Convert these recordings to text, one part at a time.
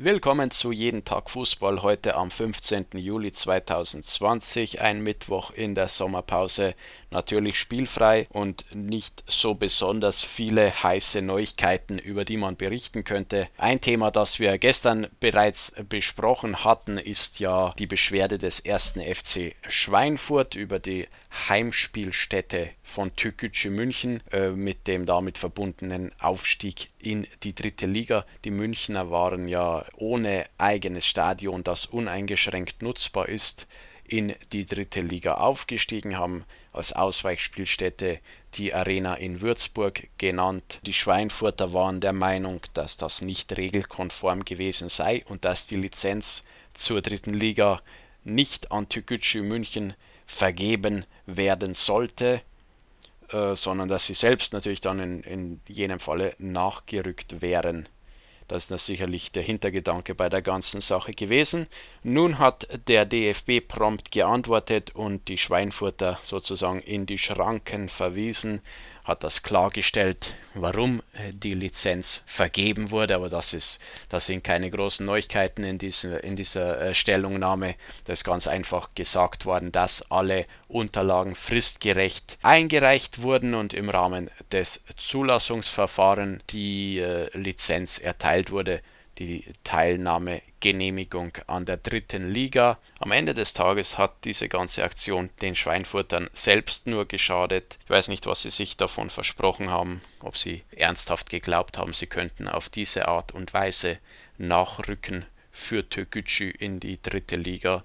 Willkommen zu Jeden Tag Fußball heute am 15. Juli 2020, ein Mittwoch in der Sommerpause. Natürlich spielfrei und nicht so besonders viele heiße Neuigkeiten, über die man berichten könnte. Ein Thema, das wir gestern bereits besprochen hatten, ist ja die Beschwerde des ersten FC Schweinfurt über die Heimspielstätte von Türkgücü München äh, mit dem damit verbundenen Aufstieg in die dritte Liga. Die Münchner waren ja ohne eigenes Stadion, das uneingeschränkt nutzbar ist, in die dritte Liga aufgestiegen, haben als Ausweichspielstätte die Arena in Würzburg genannt. Die Schweinfurter waren der Meinung, dass das nicht regelkonform gewesen sei und dass die Lizenz zur dritten Liga nicht an Türkgücü München vergeben werden sollte, äh, sondern dass sie selbst natürlich dann in, in jenem Falle nachgerückt wären. Das ist sicherlich der Hintergedanke bei der ganzen Sache gewesen. Nun hat der DFB prompt geantwortet und die Schweinfurter sozusagen in die Schranken verwiesen hat das klargestellt, warum äh, die Lizenz vergeben wurde, aber das, ist, das sind keine großen Neuigkeiten in, diese, in dieser äh, Stellungnahme. Da ist ganz einfach gesagt worden, dass alle Unterlagen fristgerecht eingereicht wurden und im Rahmen des Zulassungsverfahrens die äh, Lizenz erteilt wurde die Teilnahmegenehmigung an der dritten Liga. Am Ende des Tages hat diese ganze Aktion den Schweinfurtern selbst nur geschadet. Ich weiß nicht, was sie sich davon versprochen haben, ob sie ernsthaft geglaubt haben, sie könnten auf diese Art und Weise nachrücken für Türkgücü in die dritte Liga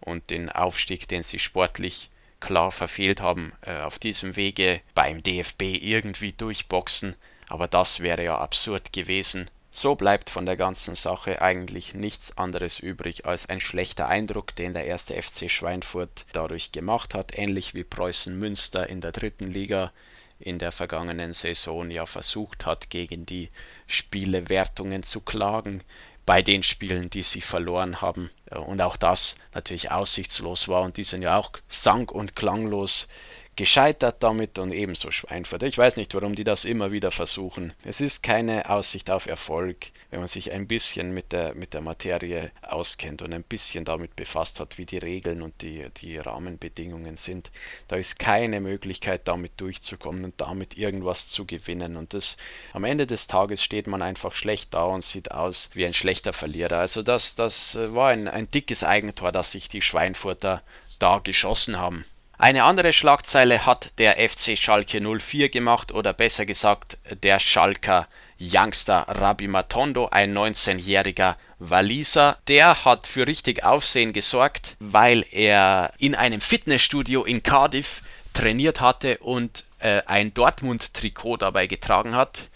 und den Aufstieg, den sie sportlich klar verfehlt haben, äh, auf diesem Wege beim DFB irgendwie durchboxen. Aber das wäre ja absurd gewesen. So bleibt von der ganzen Sache eigentlich nichts anderes übrig als ein schlechter Eindruck, den der erste FC Schweinfurt dadurch gemacht hat, ähnlich wie Preußen Münster in der dritten Liga in der vergangenen Saison ja versucht hat, gegen die Spielewertungen zu klagen bei den Spielen, die sie verloren haben. Und auch das natürlich aussichtslos war und die sind ja auch sang- und klanglos gescheitert damit und ebenso Schweinfurt. Ich weiß nicht, warum die das immer wieder versuchen. Es ist keine Aussicht auf Erfolg, wenn man sich ein bisschen mit der, mit der Materie auskennt und ein bisschen damit befasst hat, wie die Regeln und die, die Rahmenbedingungen sind. Da ist keine Möglichkeit, damit durchzukommen und damit irgendwas zu gewinnen. Und das am Ende des Tages steht man einfach schlecht da und sieht aus wie ein schlechter Verlierer. Also das, das war ein, ein dickes Eigentor, das sich die Schweinfurter da geschossen haben. Eine andere Schlagzeile hat der FC Schalke 04 gemacht oder besser gesagt der Schalker Youngster Rabi Matondo, ein 19-jähriger Waliser. Der hat für richtig Aufsehen gesorgt, weil er in einem Fitnessstudio in Cardiff trainiert hatte und äh, ein Dortmund-Trikot dabei getragen hat.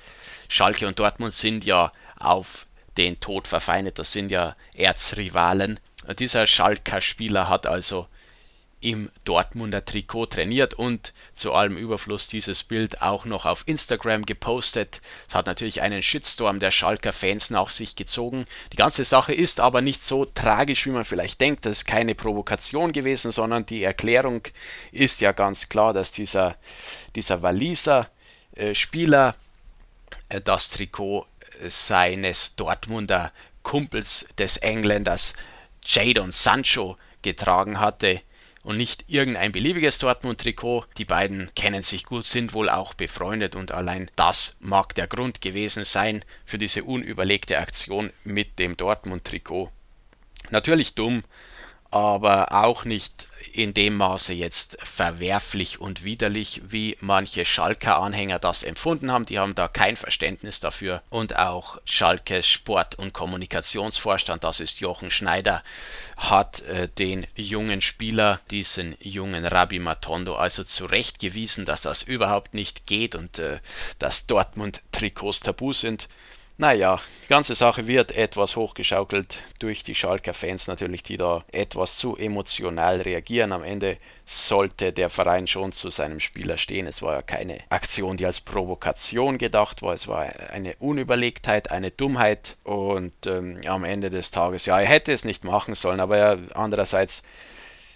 Schalke und Dortmund sind ja auf den Tod verfeindet, das sind ja Erzrivalen. Dieser Schalker Spieler hat also im Dortmunder Trikot trainiert und zu allem Überfluss dieses Bild auch noch auf Instagram gepostet. Es hat natürlich einen Shitstorm der Schalker Fans nach sich gezogen. Die ganze Sache ist aber nicht so tragisch, wie man vielleicht denkt. Das ist keine Provokation gewesen, sondern die Erklärung ist ja ganz klar, dass dieser, dieser Waliser äh, Spieler äh, das Trikot seines Dortmunder Kumpels des Engländers Jadon Sancho getragen hatte und nicht irgendein beliebiges Dortmund-Trikot. Die beiden kennen sich gut, sind wohl auch befreundet und allein das mag der Grund gewesen sein für diese unüberlegte Aktion mit dem Dortmund-Trikot. Natürlich dumm, aber auch nicht in dem Maße jetzt verwerflich und widerlich, wie manche Schalker-Anhänger das empfunden haben. Die haben da kein Verständnis dafür. Und auch Schalkes Sport- und Kommunikationsvorstand, das ist Jochen Schneider, hat äh, den jungen Spieler, diesen jungen Rabbi Matondo, also zurechtgewiesen, dass das überhaupt nicht geht und äh, dass Dortmund-Trikots tabu sind. Naja, die ganze Sache wird etwas hochgeschaukelt durch die Schalker Fans natürlich, die da etwas zu emotional reagieren. Am Ende sollte der Verein schon zu seinem Spieler stehen. Es war ja keine Aktion, die als Provokation gedacht war. Es war eine Unüberlegtheit, eine Dummheit und ähm, am Ende des Tages, ja, er hätte es nicht machen sollen, aber er, andererseits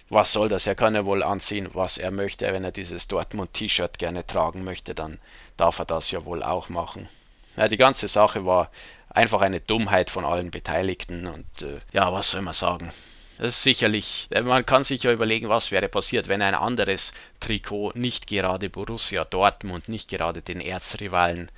was soll das? Er kann ja wohl anziehen, was er möchte. Wenn er dieses Dortmund-T-Shirt gerne tragen möchte, dann darf er das ja wohl auch machen. Ja, die ganze Sache war einfach eine Dummheit von allen Beteiligten und äh, ja, was soll man sagen? Das ist sicherlich, äh, man kann sich ja überlegen, was wäre passiert, wenn ein anderes Trikot nicht gerade Borussia Dortmund, nicht gerade den Erzrivalen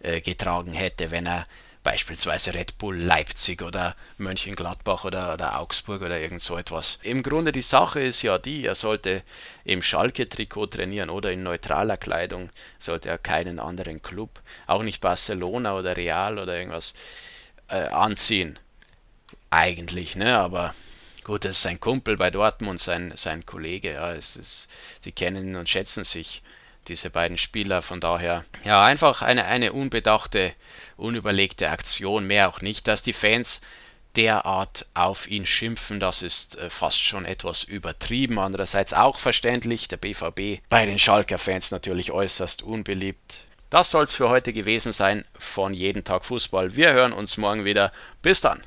äh, getragen hätte, wenn er beispielsweise Red Bull Leipzig oder Mönchengladbach oder, oder Augsburg oder irgend so etwas. Im Grunde die Sache ist ja die, er sollte im Schalke-Trikot trainieren oder in neutraler Kleidung, sollte er keinen anderen Club, auch nicht Barcelona oder Real oder irgendwas äh, anziehen. Eigentlich, ne, aber gut, das ist sein Kumpel bei Dortmund, sein, sein Kollege, ja, es ist, sie kennen und schätzen sich diese beiden Spieler. Von daher, ja, einfach eine, eine unbedachte, unüberlegte Aktion, mehr auch nicht, dass die Fans derart auf ihn schimpfen, das ist äh, fast schon etwas übertrieben. Andererseits auch verständlich, der BVB bei den Schalker Fans natürlich äußerst unbeliebt. Das soll es für heute gewesen sein von Jeden Tag Fußball. Wir hören uns morgen wieder. Bis dann.